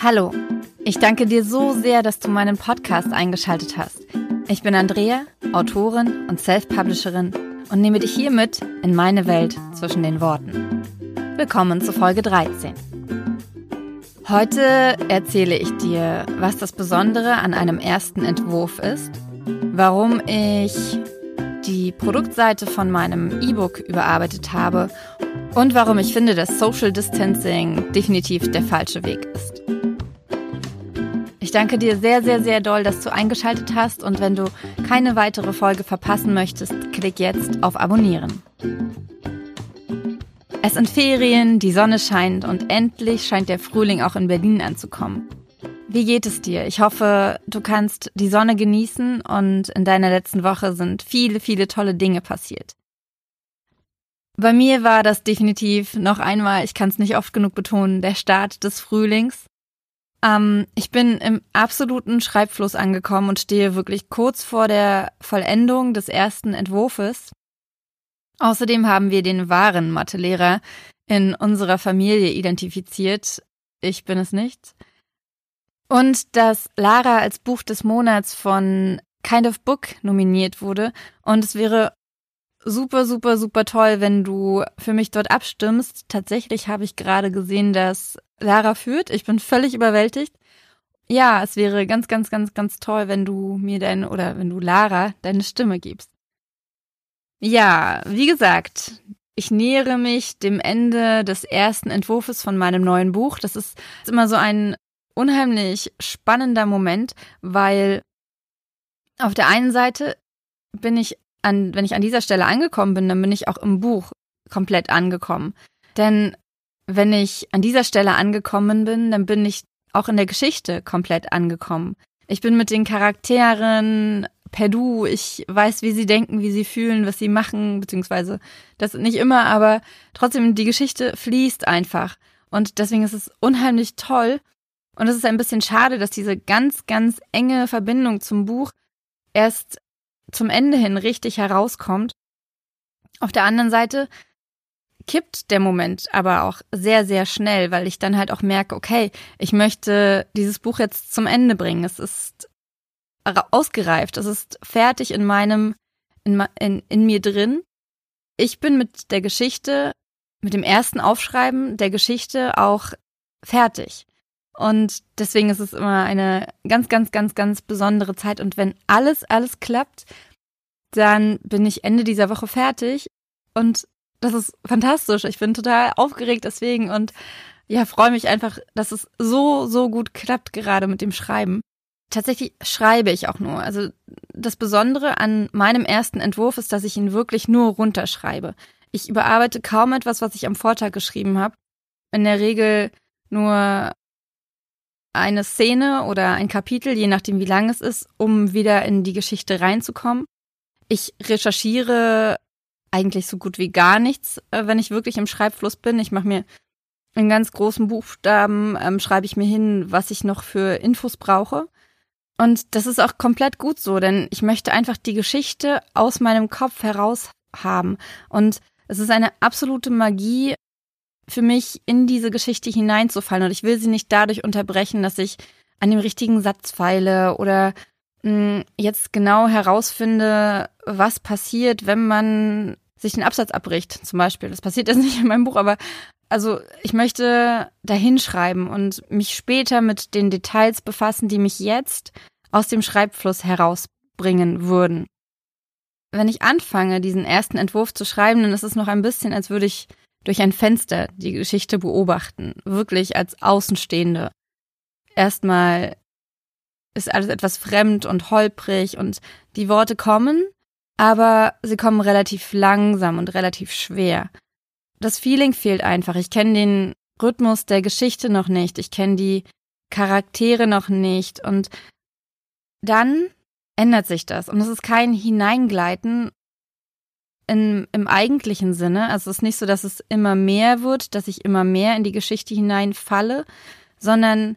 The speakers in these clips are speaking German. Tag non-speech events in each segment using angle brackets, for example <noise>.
Hallo, ich danke dir so sehr, dass du meinen Podcast eingeschaltet hast. Ich bin Andrea, Autorin und Self-Publisherin und nehme dich hier mit in meine Welt zwischen den Worten. Willkommen zu Folge 13. Heute erzähle ich dir, was das Besondere an einem ersten Entwurf ist, warum ich die Produktseite von meinem E-Book überarbeitet habe und warum ich finde, dass Social Distancing definitiv der falsche Weg ist. Ich danke dir sehr, sehr, sehr doll, dass du eingeschaltet hast und wenn du keine weitere Folge verpassen möchtest, klick jetzt auf Abonnieren. Es sind Ferien, die Sonne scheint und endlich scheint der Frühling auch in Berlin anzukommen. Wie geht es dir? Ich hoffe, du kannst die Sonne genießen und in deiner letzten Woche sind viele, viele tolle Dinge passiert. Bei mir war das definitiv noch einmal, ich kann es nicht oft genug betonen, der Start des Frühlings. Ähm, ich bin im absoluten Schreibfluss angekommen und stehe wirklich kurz vor der Vollendung des ersten Entwurfes. Außerdem haben wir den wahren Mathelehrer in unserer Familie identifiziert. Ich bin es nicht. Und dass Lara als Buch des Monats von Kind of Book nominiert wurde. Und es wäre super, super, super toll, wenn du für mich dort abstimmst. Tatsächlich habe ich gerade gesehen, dass Lara führt. Ich bin völlig überwältigt. Ja, es wäre ganz, ganz, ganz, ganz toll, wenn du mir deine oder wenn du Lara deine Stimme gibst. Ja, wie gesagt, ich nähere mich dem Ende des ersten Entwurfes von meinem neuen Buch. Das ist immer so ein unheimlich spannender Moment, weil auf der einen Seite bin ich an, wenn ich an dieser Stelle angekommen bin, dann bin ich auch im Buch komplett angekommen. Denn wenn ich an dieser Stelle angekommen bin, dann bin ich auch in der Geschichte komplett angekommen. Ich bin mit den Charakteren per Du, ich weiß, wie sie denken, wie sie fühlen, was sie machen, beziehungsweise das nicht immer, aber trotzdem die Geschichte fließt einfach. Und deswegen ist es unheimlich toll, und es ist ein bisschen schade, dass diese ganz, ganz enge Verbindung zum Buch erst zum Ende hin richtig herauskommt. Auf der anderen Seite kippt der Moment aber auch sehr, sehr schnell, weil ich dann halt auch merke, okay, ich möchte dieses Buch jetzt zum Ende bringen. Es ist ausgereift, es ist fertig in meinem, in, in, in mir drin. Ich bin mit der Geschichte, mit dem ersten Aufschreiben der Geschichte auch fertig. Und deswegen ist es immer eine ganz, ganz, ganz, ganz besondere Zeit. Und wenn alles, alles klappt, dann bin ich Ende dieser Woche fertig. Und das ist fantastisch. Ich bin total aufgeregt deswegen und ja, freue mich einfach, dass es so, so gut klappt gerade mit dem Schreiben. Tatsächlich schreibe ich auch nur. Also das Besondere an meinem ersten Entwurf ist, dass ich ihn wirklich nur runterschreibe. Ich überarbeite kaum etwas, was ich am Vortag geschrieben habe. In der Regel nur eine Szene oder ein Kapitel, je nachdem wie lang es ist, um wieder in die Geschichte reinzukommen. Ich recherchiere eigentlich so gut wie gar nichts, äh, wenn ich wirklich im Schreibfluss bin. Ich mache mir in ganz großen Buchstaben, ähm, schreibe ich mir hin, was ich noch für Infos brauche. Und das ist auch komplett gut so, denn ich möchte einfach die Geschichte aus meinem Kopf heraus haben. Und es ist eine absolute Magie, für mich in diese Geschichte hineinzufallen und ich will sie nicht dadurch unterbrechen, dass ich an dem richtigen Satz feile oder mh, hm, jetzt genau herausfinde, was passiert, wenn man sich einen Absatz abbricht, zum Beispiel. Das passiert jetzt <laughs> nicht in meinem Buch, aber also ich möchte dahinschreiben und mich später mit den Details befassen, die mich jetzt aus dem Schreibfluss herausbringen würden. Wenn ich anfange, diesen ersten Entwurf zu schreiben, dann ist es noch ein bisschen, als würde ich durch ein Fenster die Geschichte beobachten, wirklich als Außenstehende. Erstmal ist alles etwas fremd und holprig und die Worte kommen, aber sie kommen relativ langsam und relativ schwer. Das Feeling fehlt einfach. Ich kenne den Rhythmus der Geschichte noch nicht. Ich kenne die Charaktere noch nicht. Und dann ändert sich das. Und es ist kein Hineingleiten in, im eigentlichen Sinne. Also es ist nicht so, dass es immer mehr wird, dass ich immer mehr in die Geschichte hineinfalle, sondern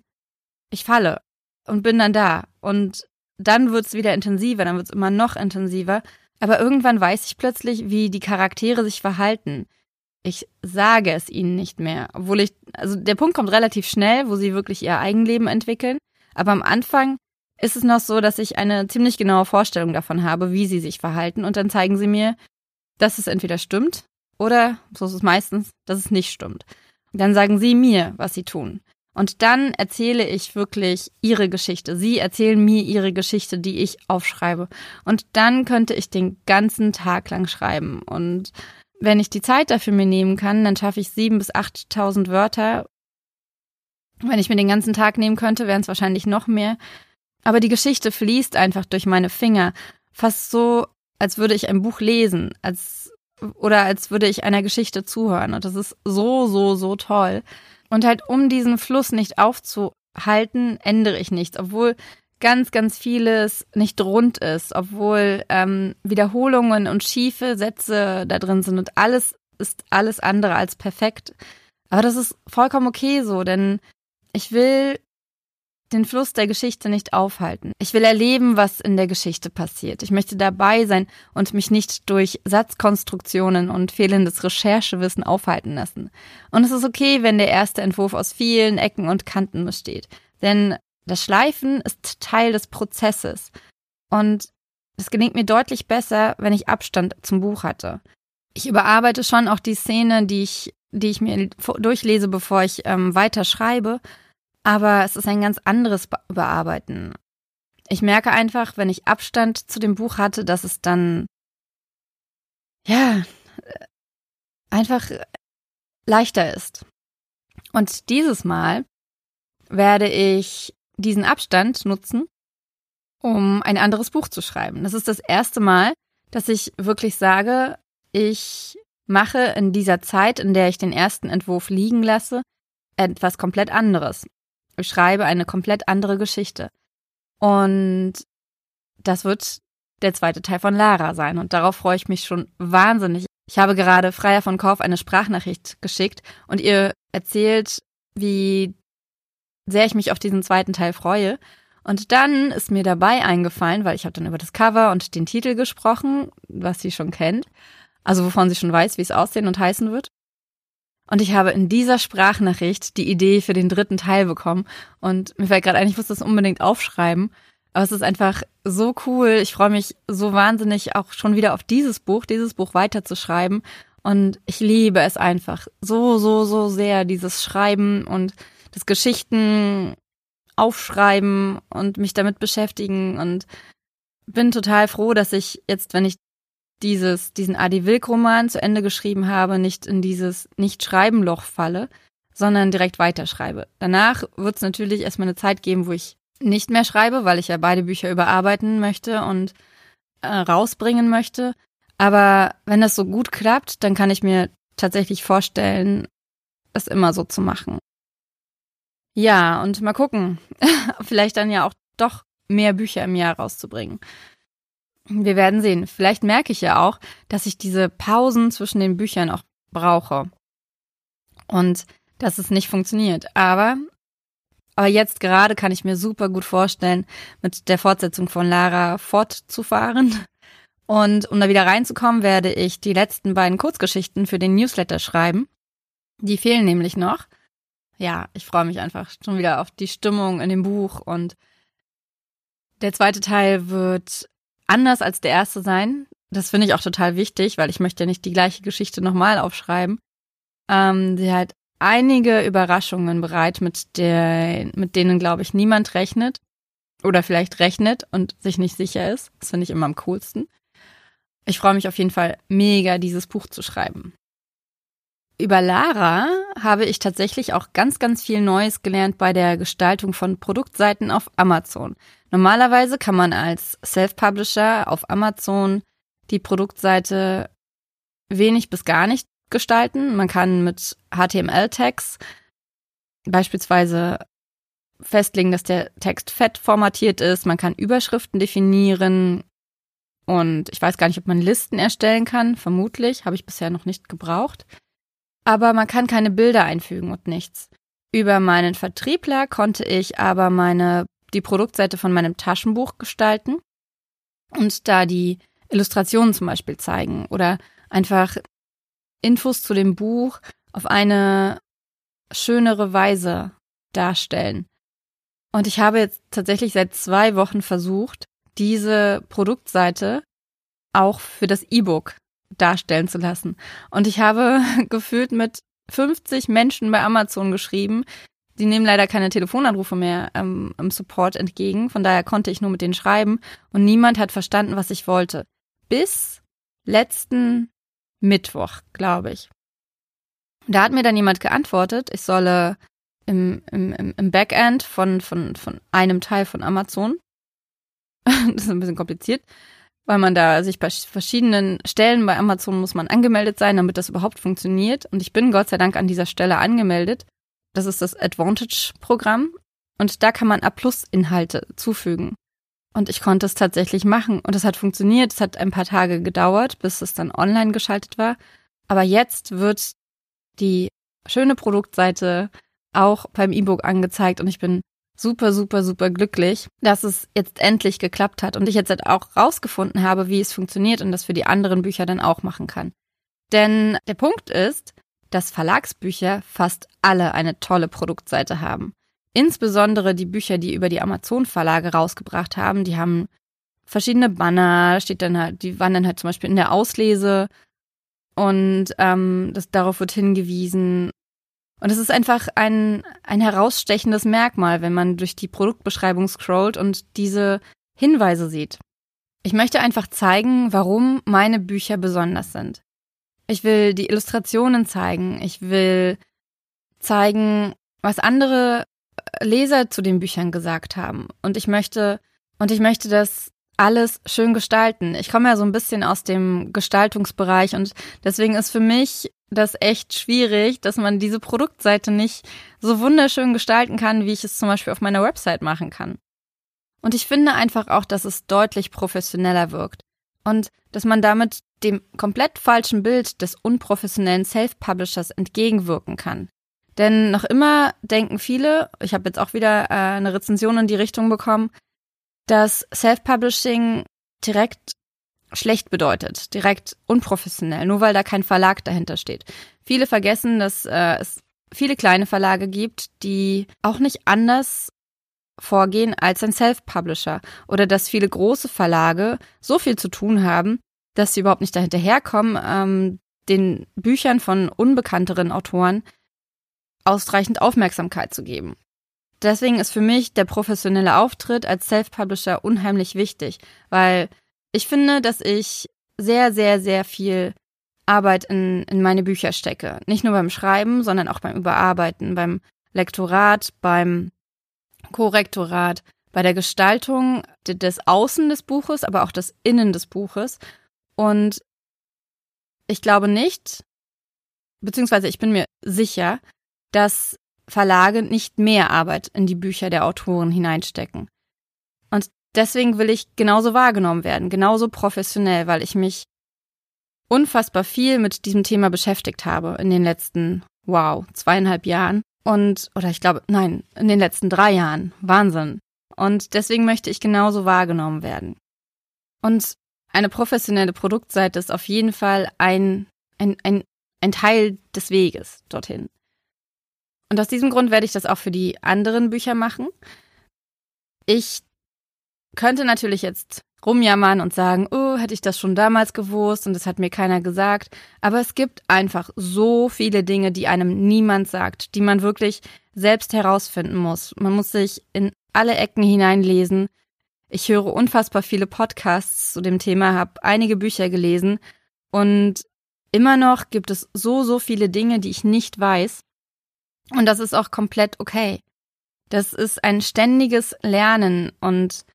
ich falle und bin dann da. Und dann wird es wieder intensiver, dann wird es immer noch intensiver. Aber irgendwann weiß ich plötzlich, wie die Charaktere sich verhalten. ich sage es ihnen nicht mehr. Obwohl ich, also der Punkt kommt relativ schnell, wo sie wirklich ihr Eigenleben entwickeln. Aber am Anfang ist es noch so, dass ich eine ziemlich genaue Vorstellung davon habe, wie sie sich verhalten. Und dann zeigen sie mir, dass es entweder stimmt oder, so ist es meistens, dass es nicht stimmt. Dann sagen sie mir, was sie tun. Und dann erzähle ich wirklich ihre Geschichte. Sie erzählen mir ihre Geschichte, die ich aufschreibe. Und dann könnte ich den ganzen Tag lang schreiben. Und wenn ich die Zeit dafür mir nehmen kann, dann schaffe ich sieben bis achttausend Wörter. Wenn ich mir den ganzen Tag nehmen könnte, wären es wahrscheinlich noch mehr. Aber die Geschichte fließt einfach durch meine Finger. Fast so, als würde ich ein Buch lesen, als, oder als würde ich einer Geschichte zuhören. Und das ist so, so, so toll. Und halt, um diesen Fluss nicht aufzuhalten, ändere ich nichts, obwohl ganz, ganz vieles nicht rund ist, obwohl ähm, Wiederholungen und schiefe Sätze da drin sind und alles ist alles andere als perfekt. Aber das ist vollkommen okay so, denn ich will den Fluss der Geschichte nicht aufhalten. Ich will erleben, was in der Geschichte passiert. Ich möchte dabei sein und mich nicht durch Satzkonstruktionen und fehlendes Recherchewissen aufhalten lassen. Und es ist okay, wenn der erste Entwurf aus vielen Ecken und Kanten besteht. Denn das Schleifen ist Teil des Prozesses. Und es gelingt mir deutlich besser, wenn ich Abstand zum Buch hatte. Ich überarbeite schon auch die Szene, die ich, die ich mir durchlese, bevor ich ähm, weiter schreibe aber es ist ein ganz anderes Bearbeiten. Ich merke einfach, wenn ich Abstand zu dem Buch hatte, dass es dann, ja, einfach leichter ist. Und dieses Mal werde ich diesen Abstand nutzen, um ein anderes Buch zu schreiben. Das ist das erste Mal, dass ich wirklich sage, ich mache in dieser Zeit, in der ich den ersten Entwurf liegen lasse, etwas komplett anderes. Ich schreibe eine komplett andere Geschichte. Und das wird der zweite Teil von Lara sein. Und darauf freue ich mich schon wahnsinnig. Ich habe gerade Freier von Kauf eine Sprachnachricht geschickt und ihr erzählt, wie sehr ich mich auf diesen zweiten Teil freue. Und dann ist mir dabei eingefallen, weil ich habe dann über das Cover und den Titel gesprochen, was sie schon kennt, also wovon sie schon weiß, wie es aussehen und heißen wird. Und ich habe in dieser Sprachnachricht die Idee für den dritten Teil bekommen. Und mir fällt gerade ein, ich muss das unbedingt aufschreiben. Aber es ist einfach so cool. Ich freue mich so wahnsinnig auch schon wieder auf dieses Buch, dieses Buch weiterzuschreiben. Und ich liebe es einfach so, so, so sehr, dieses Schreiben und das Geschichten aufschreiben und mich damit beschäftigen und bin total froh, dass ich jetzt, wenn ich dieses, diesen Adi Wilk-Roman zu Ende geschrieben habe, nicht in dieses Nicht-Schreiben-Loch falle, sondern direkt weiterschreibe. Danach wird es natürlich erstmal eine Zeit geben, wo ich nicht mehr schreibe, weil ich ja beide Bücher überarbeiten möchte und äh, rausbringen möchte. Aber wenn das so gut klappt, dann kann ich mir tatsächlich vorstellen, es immer so zu machen. Ja, und mal gucken. <laughs> Vielleicht dann ja auch doch mehr Bücher im Jahr rauszubringen. Wir werden sehen. Vielleicht merke ich ja auch, dass ich diese Pausen zwischen den Büchern auch brauche. Und dass es nicht funktioniert. Aber, aber jetzt gerade kann ich mir super gut vorstellen, mit der Fortsetzung von Lara fortzufahren. Und um da wieder reinzukommen, werde ich die letzten beiden Kurzgeschichten für den Newsletter schreiben. Die fehlen nämlich noch. Ja, ich freue mich einfach schon wieder auf die Stimmung in dem Buch und der zweite Teil wird anders als der erste sein. Das finde ich auch total wichtig, weil ich möchte ja nicht die gleiche Geschichte nochmal aufschreiben. Ähm, sie hat einige Überraschungen bereit, mit, der, mit denen, glaube ich, niemand rechnet. Oder vielleicht rechnet und sich nicht sicher ist. Das finde ich immer am coolsten. Ich freue mich auf jeden Fall mega, dieses Buch zu schreiben. Über Lara habe ich tatsächlich auch ganz, ganz viel Neues gelernt bei der Gestaltung von Produktseiten auf Amazon. Normalerweise kann man als Self-Publisher auf Amazon die Produktseite wenig bis gar nicht gestalten. Man kann mit HTML-Tags beispielsweise festlegen, dass der Text fett formatiert ist. Man kann Überschriften definieren. Und ich weiß gar nicht, ob man Listen erstellen kann. Vermutlich. Habe ich bisher noch nicht gebraucht. Aber man kann keine Bilder einfügen und nichts. Über meinen Vertriebler konnte ich aber meine die Produktseite von meinem Taschenbuch gestalten und da die Illustrationen zum Beispiel zeigen oder einfach Infos zu dem Buch auf eine schönere Weise darstellen. Und ich habe jetzt tatsächlich seit zwei Wochen versucht, diese Produktseite auch für das E-Book darstellen zu lassen. Und ich habe <laughs> gefühlt mit 50 Menschen bei Amazon geschrieben. Die nehmen leider keine Telefonanrufe mehr ähm, im Support entgegen. Von daher konnte ich nur mit denen schreiben. Und niemand hat verstanden, was ich wollte. Bis letzten Mittwoch, glaube ich. Da hat mir dann jemand geantwortet, ich solle im, im, im Backend von, von, von einem Teil von Amazon, <laughs> das ist ein bisschen kompliziert, weil man da sich bei verschiedenen Stellen bei Amazon muss man angemeldet sein, damit das überhaupt funktioniert. Und ich bin Gott sei Dank an dieser Stelle angemeldet. Das ist das Advantage-Programm. Und da kann man A-Plus-Inhalte zufügen. Und ich konnte es tatsächlich machen. Und es hat funktioniert. Es hat ein paar Tage gedauert, bis es dann online geschaltet war. Aber jetzt wird die schöne Produktseite auch beim E-Book angezeigt und ich bin super, super, super glücklich, dass es jetzt endlich geklappt hat und ich jetzt halt auch rausgefunden habe, wie es funktioniert und das für die anderen Bücher dann auch machen kann. Denn der Punkt ist, dass Verlagsbücher fast alle eine tolle Produktseite haben. Insbesondere die Bücher, die über die Amazon-Verlage rausgebracht haben, die haben verschiedene Banner, steht dann halt, die waren dann halt zum Beispiel in der Auslese und ähm, das, darauf wird hingewiesen und es ist einfach ein, ein herausstechendes Merkmal, wenn man durch die Produktbeschreibung scrollt und diese Hinweise sieht. Ich möchte einfach zeigen, warum meine Bücher besonders sind. Ich will die Illustrationen zeigen. Ich will zeigen, was andere Leser zu den Büchern gesagt haben. Und ich möchte, und ich möchte das alles schön gestalten. Ich komme ja so ein bisschen aus dem Gestaltungsbereich und deswegen ist für mich das echt schwierig, dass man diese Produktseite nicht so wunderschön gestalten kann, wie ich es zum Beispiel auf meiner Website machen kann. Und ich finde einfach auch, dass es deutlich professioneller wirkt und dass man damit dem komplett falschen Bild des unprofessionellen Self-Publishers entgegenwirken kann. Denn noch immer denken viele, ich habe jetzt auch wieder äh, eine Rezension in die Richtung bekommen, dass Self-Publishing direkt schlecht bedeutet, direkt unprofessionell, nur weil da kein Verlag dahinter steht. Viele vergessen, dass äh, es viele kleine Verlage gibt, die auch nicht anders vorgehen als ein Self-Publisher oder dass viele große Verlage so viel zu tun haben, dass sie überhaupt nicht dahinterherkommen, ähm, den Büchern von unbekannteren Autoren ausreichend Aufmerksamkeit zu geben. Deswegen ist für mich der professionelle Auftritt als Self-Publisher unheimlich wichtig, weil ich finde, dass ich sehr, sehr, sehr viel Arbeit in, in meine Bücher stecke. Nicht nur beim Schreiben, sondern auch beim Überarbeiten, beim Lektorat, beim Korrektorat, bei der Gestaltung des Außen des Buches, aber auch des Innen des Buches. Und ich glaube nicht, beziehungsweise ich bin mir sicher, dass Verlage nicht mehr Arbeit in die Bücher der Autoren hineinstecken. Und deswegen will ich genauso wahrgenommen werden, genauso professionell, weil ich mich unfassbar viel mit diesem Thema beschäftigt habe in den letzten, wow, zweieinhalb Jahren. Und, oder ich glaube, nein, in den letzten drei Jahren. Wahnsinn. Und deswegen möchte ich genauso wahrgenommen werden. Und eine professionelle Produktseite ist auf jeden Fall ein, ein, ein, ein Teil des Weges dorthin. Und aus diesem Grund werde ich das auch für die anderen Bücher machen. Ich könnte natürlich jetzt rumjammern und sagen, oh, hätte ich das schon damals gewusst und das hat mir keiner gesagt. Aber es gibt einfach so viele Dinge, die einem niemand sagt, die man wirklich selbst herausfinden muss. Man muss sich in alle Ecken hineinlesen. Ich höre unfassbar viele Podcasts zu dem Thema, habe einige Bücher gelesen und immer noch gibt es so, so viele Dinge, die ich nicht weiß. Und das ist auch komplett okay. Das ist ein ständiges Lernen und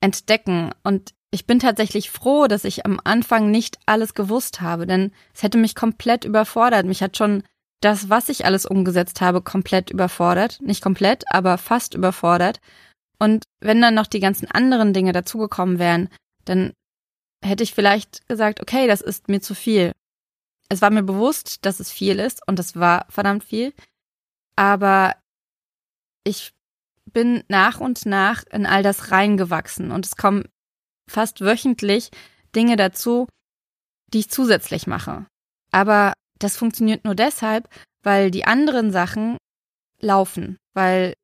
entdecken. Und ich bin tatsächlich froh, dass ich am Anfang nicht alles gewusst habe, denn es hätte mich komplett überfordert. Mich hat schon das, was ich alles umgesetzt habe, komplett überfordert. Nicht komplett, aber fast überfordert. Und wenn dann noch die ganzen anderen Dinge dazugekommen wären, dann hätte ich vielleicht gesagt, okay, das ist mir zu viel. Es war mir bewusst, dass es viel ist und es war verdammt viel. Aber ich bin nach und nach in all das reingewachsen und es kommen fast wöchentlich Dinge dazu, die ich zusätzlich mache. Aber das funktioniert nur deshalb, weil die anderen Sachen laufen, weil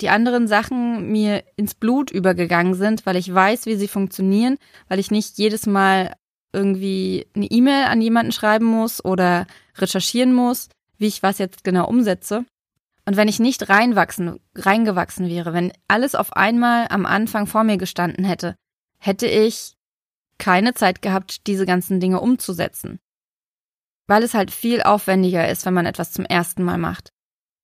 die anderen Sachen mir ins Blut übergegangen sind, weil ich weiß, wie sie funktionieren, weil ich nicht jedes Mal irgendwie eine E-Mail an jemanden schreiben muss oder recherchieren muss, wie ich was jetzt genau umsetze. Und wenn ich nicht reinwachsen, reingewachsen wäre, wenn alles auf einmal am Anfang vor mir gestanden hätte, hätte ich keine Zeit gehabt, diese ganzen Dinge umzusetzen. Weil es halt viel aufwendiger ist, wenn man etwas zum ersten Mal macht.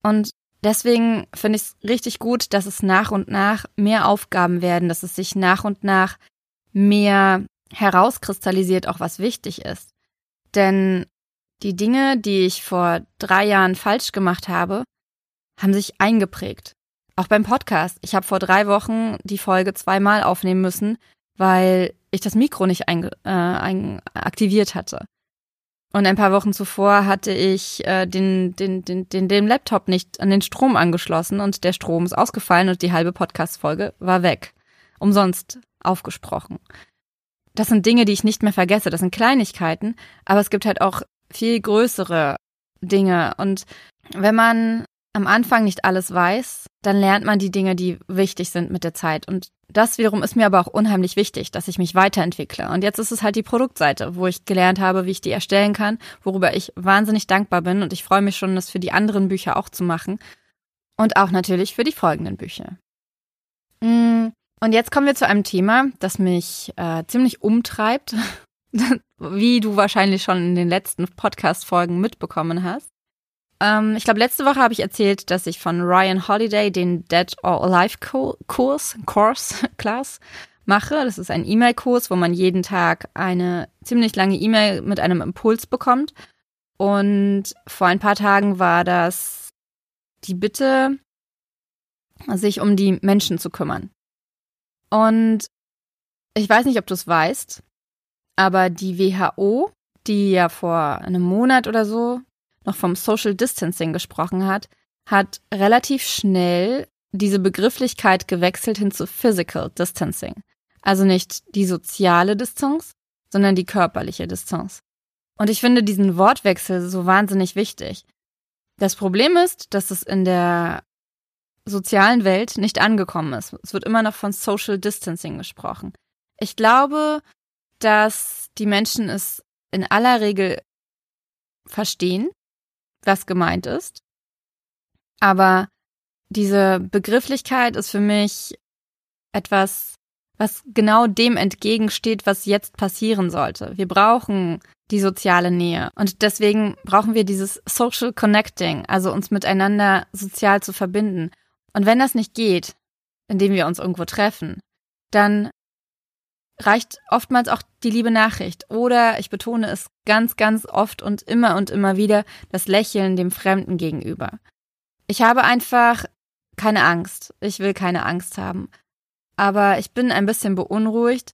Und deswegen finde ich es richtig gut, dass es nach und nach mehr Aufgaben werden, dass es sich nach und nach mehr herauskristallisiert, auch was wichtig ist. Denn die Dinge, die ich vor drei Jahren falsch gemacht habe, haben sich eingeprägt. Auch beim Podcast. Ich habe vor drei Wochen die Folge zweimal aufnehmen müssen, weil ich das Mikro nicht ein, äh, ein, aktiviert hatte. Und ein paar Wochen zuvor hatte ich äh, den, den, den, den, den Laptop nicht an den Strom angeschlossen und der Strom ist ausgefallen und die halbe Podcast-Folge war weg. Umsonst aufgesprochen. Das sind Dinge, die ich nicht mehr vergesse. Das sind Kleinigkeiten, aber es gibt halt auch viel größere Dinge. Und wenn man am Anfang nicht alles weiß, dann lernt man die Dinge, die wichtig sind mit der Zeit. Und das wiederum ist mir aber auch unheimlich wichtig, dass ich mich weiterentwickle. Und jetzt ist es halt die Produktseite, wo ich gelernt habe, wie ich die erstellen kann, worüber ich wahnsinnig dankbar bin. Und ich freue mich schon, das für die anderen Bücher auch zu machen. Und auch natürlich für die folgenden Bücher. Mm, und jetzt kommen wir zu einem Thema, das mich äh, ziemlich umtreibt, <laughs> wie du wahrscheinlich schon in den letzten Podcast-Folgen mitbekommen hast. Ähm, ich glaube, letzte Woche habe ich erzählt, dass ich von Ryan Holiday den Dead or Alive Kurs, Course, <laughs> Class mache. Das ist ein E-Mail-Kurs, wo man jeden Tag eine ziemlich lange E-Mail mit einem Impuls bekommt. Und vor ein paar Tagen war das die Bitte, sich um die Menschen zu kümmern. Und ich weiß nicht, ob du es weißt, aber die WHO, die ja vor einem Monat oder so noch vom Social Distancing gesprochen hat, hat relativ schnell diese Begrifflichkeit gewechselt hin zu Physical Distancing. Also nicht die soziale Distanz, sondern die körperliche Distanz. Und ich finde diesen Wortwechsel so wahnsinnig wichtig. Das Problem ist, dass es in der sozialen Welt nicht angekommen ist. Es wird immer noch von Social Distancing gesprochen. Ich glaube, dass die Menschen es in aller Regel verstehen, was gemeint ist. Aber diese Begrifflichkeit ist für mich etwas, was genau dem entgegensteht, was jetzt passieren sollte. Wir brauchen die soziale Nähe. Und deswegen brauchen wir dieses Social Connecting, also uns miteinander sozial zu verbinden. Und wenn das nicht geht, indem wir uns irgendwo treffen, dann reicht oftmals auch die liebe Nachricht. Oder ich betone es ganz, ganz oft und immer und immer wieder, das Lächeln dem Fremden gegenüber. Ich habe einfach keine Angst. Ich will keine Angst haben. Aber ich bin ein bisschen beunruhigt,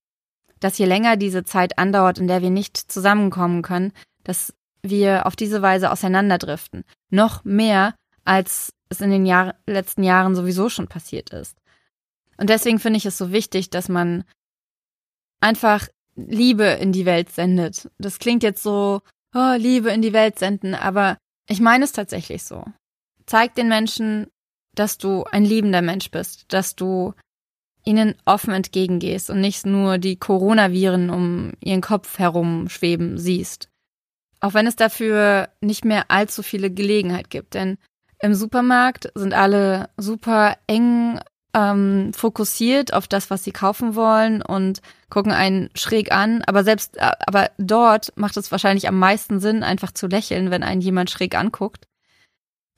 dass je länger diese Zeit andauert, in der wir nicht zusammenkommen können, dass wir auf diese Weise auseinanderdriften. Noch mehr, als es in den Jahr letzten Jahren sowieso schon passiert ist. Und deswegen finde ich es so wichtig, dass man einfach Liebe in die Welt sendet. Das klingt jetzt so, oh, Liebe in die Welt senden, aber ich meine es tatsächlich so. Zeig den Menschen, dass du ein liebender Mensch bist, dass du ihnen offen entgegengehst und nicht nur die Coronaviren um ihren Kopf herum schweben siehst. Auch wenn es dafür nicht mehr allzu viele Gelegenheit gibt, denn im Supermarkt sind alle super eng ähm, fokussiert auf das, was sie kaufen wollen und gucken einen schräg an. Aber selbst, äh, aber dort macht es wahrscheinlich am meisten Sinn, einfach zu lächeln, wenn einen jemand schräg anguckt.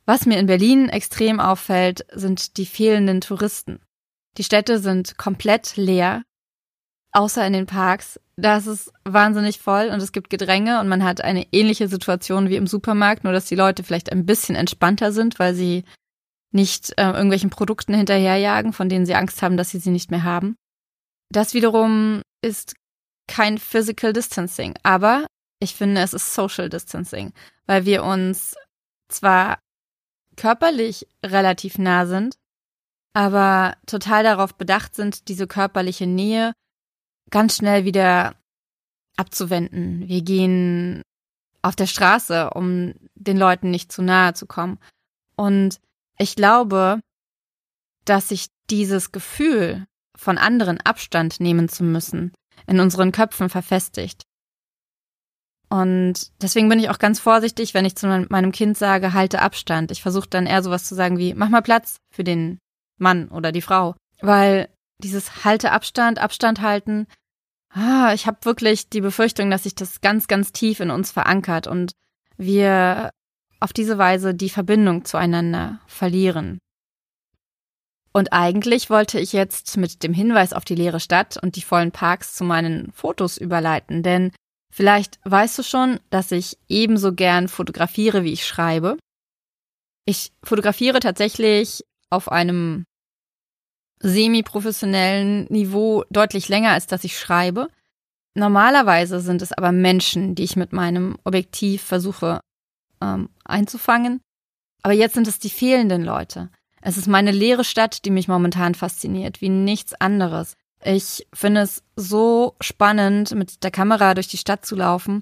Was mir in Berlin extrem auffällt, sind die fehlenden Touristen. Die Städte sind komplett leer, außer in den Parks. Da ist es wahnsinnig voll und es gibt Gedränge und man hat eine ähnliche Situation wie im Supermarkt, nur dass die Leute vielleicht ein bisschen entspannter sind, weil sie nicht äh, irgendwelchen Produkten hinterherjagen, von denen sie Angst haben, dass sie sie nicht mehr haben. Das wiederum ist kein Physical Distancing, aber ich finde, es ist Social Distancing, weil wir uns zwar körperlich relativ nah sind, aber total darauf bedacht sind, diese körperliche Nähe ganz schnell wieder abzuwenden. Wir gehen auf der Straße, um den Leuten nicht zu nahe zu kommen. Und ich glaube, dass sich dieses Gefühl, von anderen Abstand nehmen zu müssen, in unseren Köpfen verfestigt. Und deswegen bin ich auch ganz vorsichtig, wenn ich zu meinem Kind sage, halte Abstand. Ich versuche dann eher sowas zu sagen wie, mach mal Platz für den Mann oder die Frau. Weil dieses halte Abstand, Abstand halten, ah, ich habe wirklich die Befürchtung, dass sich das ganz, ganz tief in uns verankert und wir auf diese Weise die Verbindung zueinander verlieren. Und eigentlich wollte ich jetzt mit dem Hinweis auf die leere Stadt und die vollen Parks zu meinen Fotos überleiten, denn Vielleicht weißt du schon, dass ich ebenso gern fotografiere, wie ich schreibe. Ich fotografiere tatsächlich auf einem semi-professionellen Niveau deutlich länger, als dass ich schreibe. Normalerweise sind es aber Menschen, die ich mit meinem Objektiv versuche ähm, einzufangen. Aber jetzt sind es die fehlenden Leute. Es ist meine leere Stadt, die mich momentan fasziniert, wie nichts anderes. Ich finde es so spannend, mit der Kamera durch die Stadt zu laufen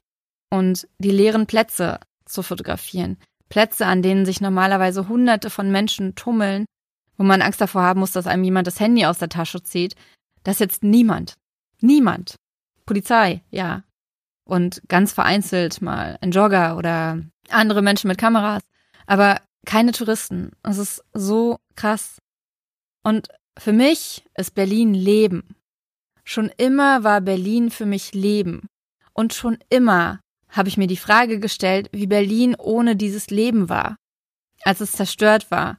und die leeren Plätze zu fotografieren. Plätze, an denen sich normalerweise hunderte von Menschen tummeln, wo man Angst davor haben muss, dass einem jemand das Handy aus der Tasche zieht. Das ist jetzt niemand. Niemand. Polizei, ja. Und ganz vereinzelt mal ein Jogger oder andere Menschen mit Kameras. Aber keine Touristen. Es ist so krass. Und für mich ist Berlin Leben. Schon immer war Berlin für mich Leben. Und schon immer habe ich mir die Frage gestellt, wie Berlin ohne dieses Leben war. Als es zerstört war,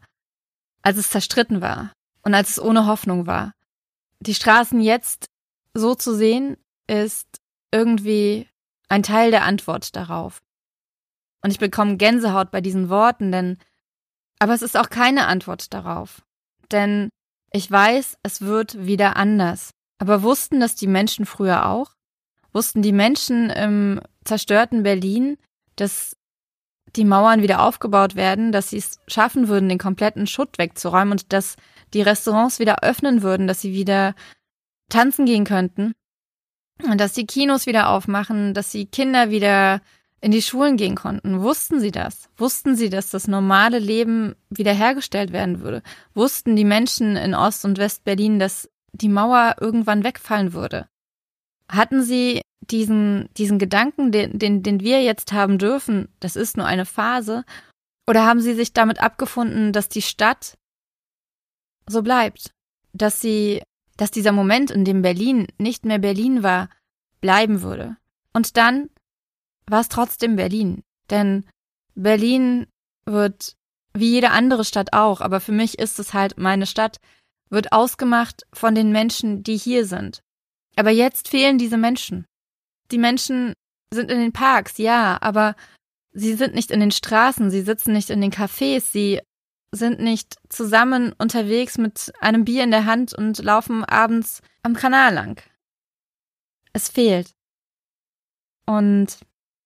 als es zerstritten war und als es ohne Hoffnung war. Die Straßen jetzt so zu sehen, ist irgendwie ein Teil der Antwort darauf. Und ich bekomme Gänsehaut bei diesen Worten, denn, aber es ist auch keine Antwort darauf. Denn ich weiß, es wird wieder anders. Aber wussten das die Menschen früher auch? Wussten die Menschen im zerstörten Berlin, dass die Mauern wieder aufgebaut werden, dass sie es schaffen würden, den kompletten Schutt wegzuräumen und dass die Restaurants wieder öffnen würden, dass sie wieder tanzen gehen könnten dass die Kinos wieder aufmachen, dass die Kinder wieder in die Schulen gehen konnten. Wussten sie das? Wussten sie, dass das normale Leben wiederhergestellt werden würde? Wussten die Menschen in Ost- und West-Berlin, dass die Mauer irgendwann wegfallen würde? Hatten sie diesen, diesen Gedanken, den, den, den wir jetzt haben dürfen, das ist nur eine Phase? Oder haben sie sich damit abgefunden, dass die Stadt so bleibt? Dass sie, dass dieser Moment, in dem Berlin nicht mehr Berlin war, bleiben würde? Und dann war es trotzdem Berlin. Denn Berlin wird, wie jede andere Stadt auch, aber für mich ist es halt meine Stadt, wird ausgemacht von den Menschen, die hier sind. Aber jetzt fehlen diese Menschen. Die Menschen sind in den Parks, ja, aber sie sind nicht in den Straßen, sie sitzen nicht in den Cafés, sie sind nicht zusammen unterwegs mit einem Bier in der Hand und laufen abends am Kanal lang. Es fehlt. Und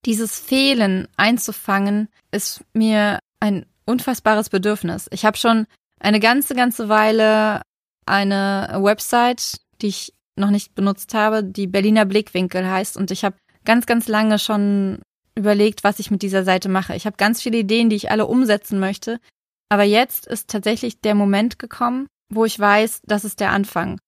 dieses Fehlen einzufangen, ist mir ein unfassbares Bedürfnis. Ich habe schon eine ganze, ganze Weile eine Website, die ich noch nicht benutzt habe, die Berliner Blickwinkel heißt. Und ich habe ganz, ganz lange schon überlegt, was ich mit dieser Seite mache. Ich habe ganz viele Ideen, die ich alle umsetzen möchte. Aber jetzt ist tatsächlich der Moment gekommen, wo ich weiß, das ist der Anfang.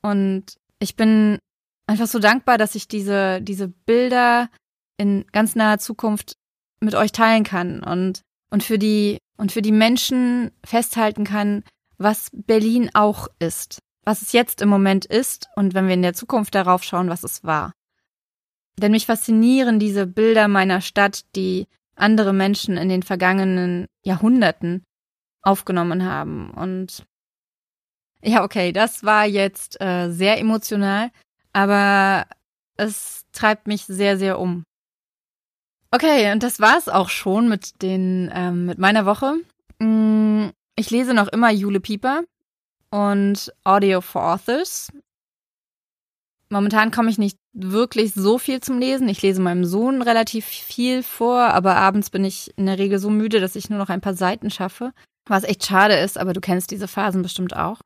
Und ich bin einfach so dankbar, dass ich diese, diese Bilder in ganz naher Zukunft mit euch teilen kann und, und für die, und für die Menschen festhalten kann, was Berlin auch ist, was es jetzt im Moment ist und wenn wir in der Zukunft darauf schauen, was es war. Denn mich faszinieren diese Bilder meiner Stadt, die andere Menschen in den vergangenen Jahrhunderten aufgenommen haben. Und ja, okay, das war jetzt äh, sehr emotional, aber es treibt mich sehr, sehr um. Okay, und das war's auch schon mit den ähm, mit meiner Woche. Mm, ich lese noch immer Jule Pieper und Audio for Authors. Momentan komme ich nicht wirklich so viel zum Lesen. Ich lese meinem Sohn relativ viel vor, aber abends bin ich in der Regel so müde, dass ich nur noch ein paar Seiten schaffe. Was echt schade ist, aber du kennst diese Phasen bestimmt auch.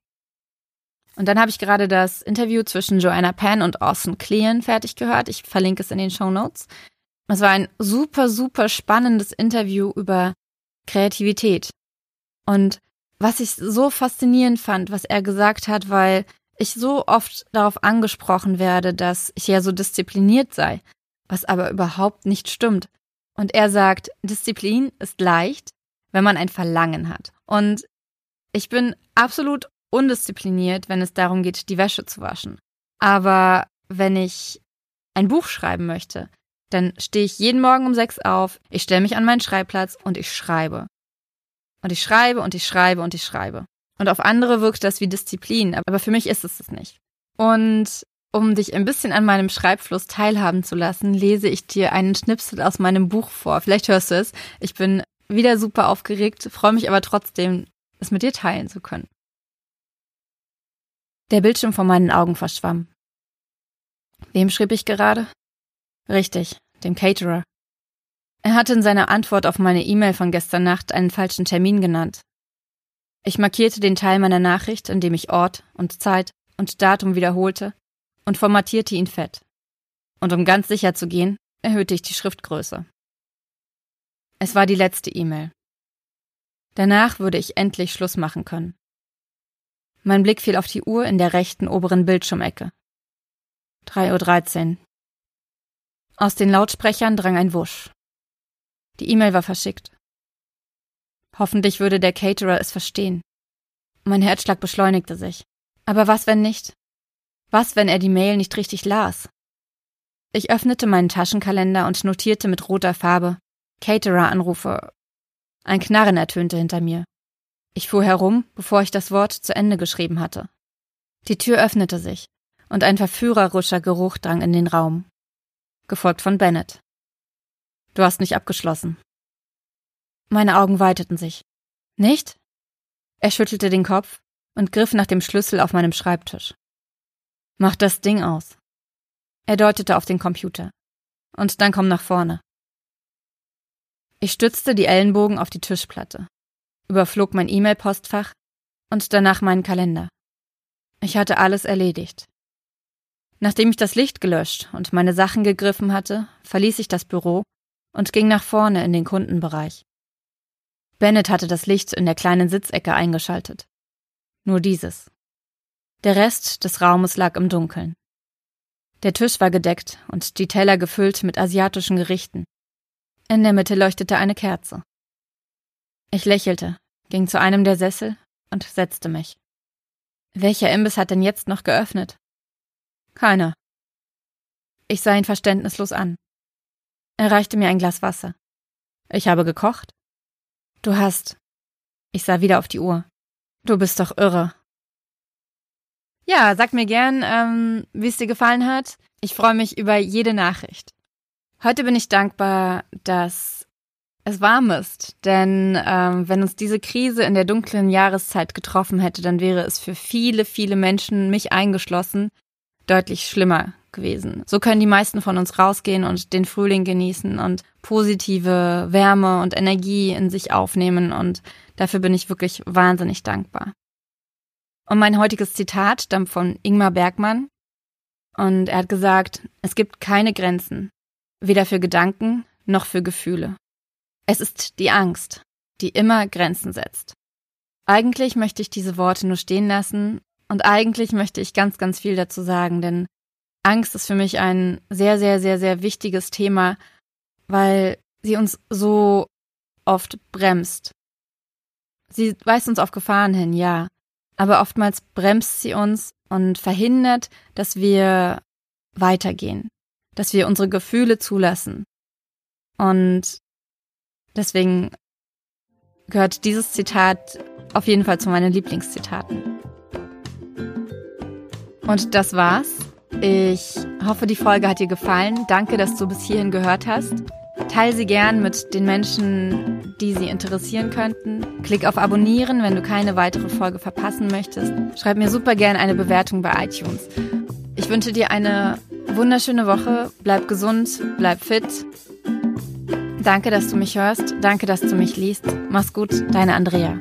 Und dann habe ich gerade das Interview zwischen Joanna Penn und Austin Kleon fertig gehört. Ich verlinke es in den Show Notes. Es war ein super, super spannendes Interview über Kreativität. Und was ich so faszinierend fand, was er gesagt hat, weil ich so oft darauf angesprochen werde, dass ich ja so diszipliniert sei, was aber überhaupt nicht stimmt. Und er sagt, Disziplin ist leicht, wenn man ein Verlangen hat. Und ich bin absolut undiszipliniert, wenn es darum geht, die Wäsche zu waschen. Aber wenn ich ein Buch schreiben möchte, dann stehe ich jeden Morgen um sechs auf, ich stelle mich an meinen Schreibplatz und ich schreibe. Und ich schreibe und ich schreibe und ich schreibe. Und auf andere wirkt das wie Disziplin, aber für mich ist es es nicht. Und um dich ein bisschen an meinem Schreibfluss teilhaben zu lassen, lese ich dir einen Schnipsel aus meinem Buch vor. Vielleicht hörst du es. Ich bin wieder super aufgeregt, freue mich aber trotzdem, es mit dir teilen zu können. Der Bildschirm vor meinen Augen verschwamm. Wem schrieb ich gerade? Richtig, dem Caterer. Er hatte in seiner Antwort auf meine E-Mail von gestern Nacht einen falschen Termin genannt. Ich markierte den Teil meiner Nachricht, in dem ich Ort und Zeit und Datum wiederholte und formatierte ihn fett. Und um ganz sicher zu gehen, erhöhte ich die Schriftgröße. Es war die letzte E-Mail. Danach würde ich endlich Schluss machen können. Mein Blick fiel auf die Uhr in der rechten oberen Bildschirmecke. 3.13 Uhr. Aus den Lautsprechern drang ein Wusch. Die E-Mail war verschickt. Hoffentlich würde der Caterer es verstehen. Mein Herzschlag beschleunigte sich. Aber was, wenn nicht? Was, wenn er die Mail nicht richtig las? Ich öffnete meinen Taschenkalender und notierte mit roter Farbe Caterer-Anrufe. Ein Knarren ertönte hinter mir. Ich fuhr herum, bevor ich das Wort zu Ende geschrieben hatte. Die Tür öffnete sich und ein verführerischer Geruch drang in den Raum. Gefolgt von Bennett. Du hast nicht abgeschlossen. Meine Augen weiteten sich. Nicht? Er schüttelte den Kopf und griff nach dem Schlüssel auf meinem Schreibtisch. Mach das Ding aus. Er deutete auf den Computer. Und dann komm nach vorne. Ich stützte die Ellenbogen auf die Tischplatte, überflog mein E-Mail-Postfach und danach meinen Kalender. Ich hatte alles erledigt. Nachdem ich das Licht gelöscht und meine Sachen gegriffen hatte, verließ ich das Büro und ging nach vorne in den Kundenbereich. Bennett hatte das Licht in der kleinen Sitzecke eingeschaltet. Nur dieses. Der Rest des Raumes lag im Dunkeln. Der Tisch war gedeckt und die Teller gefüllt mit asiatischen Gerichten. In der Mitte leuchtete eine Kerze. Ich lächelte, ging zu einem der Sessel und setzte mich. Welcher Imbiss hat denn jetzt noch geöffnet? Keiner. Ich sah ihn verständnislos an. Er reichte mir ein Glas Wasser. Ich habe gekocht. Du hast. Ich sah wieder auf die Uhr. Du bist doch irre. Ja, sag mir gern, ähm, wie es dir gefallen hat. Ich freue mich über jede Nachricht. Heute bin ich dankbar, dass es warm ist, denn ähm, wenn uns diese Krise in der dunklen Jahreszeit getroffen hätte, dann wäre es für viele, viele Menschen, mich eingeschlossen, deutlich schlimmer gewesen. So können die meisten von uns rausgehen und den Frühling genießen und positive Wärme und Energie in sich aufnehmen und dafür bin ich wirklich wahnsinnig dankbar. Und mein heutiges Zitat stammt von Ingmar Bergmann. Und er hat gesagt, es gibt keine Grenzen, weder für Gedanken noch für Gefühle. Es ist die Angst, die immer Grenzen setzt. Eigentlich möchte ich diese Worte nur stehen lassen und eigentlich möchte ich ganz, ganz viel dazu sagen, denn Angst ist für mich ein sehr, sehr, sehr, sehr wichtiges Thema, weil sie uns so oft bremst. Sie weist uns auf Gefahren hin, ja, aber oftmals bremst sie uns und verhindert, dass wir weitergehen, dass wir unsere Gefühle zulassen. Und deswegen gehört dieses Zitat auf jeden Fall zu meinen Lieblingszitaten. Und das war's. Ich hoffe, die Folge hat dir gefallen. Danke, dass du bis hierhin gehört hast. Teil sie gern mit den Menschen, die sie interessieren könnten. Klick auf Abonnieren, wenn du keine weitere Folge verpassen möchtest. Schreib mir super gern eine Bewertung bei iTunes. Ich wünsche dir eine wunderschöne Woche. Bleib gesund, bleib fit. Danke, dass du mich hörst. Danke, dass du mich liest. Mach's gut, deine Andrea.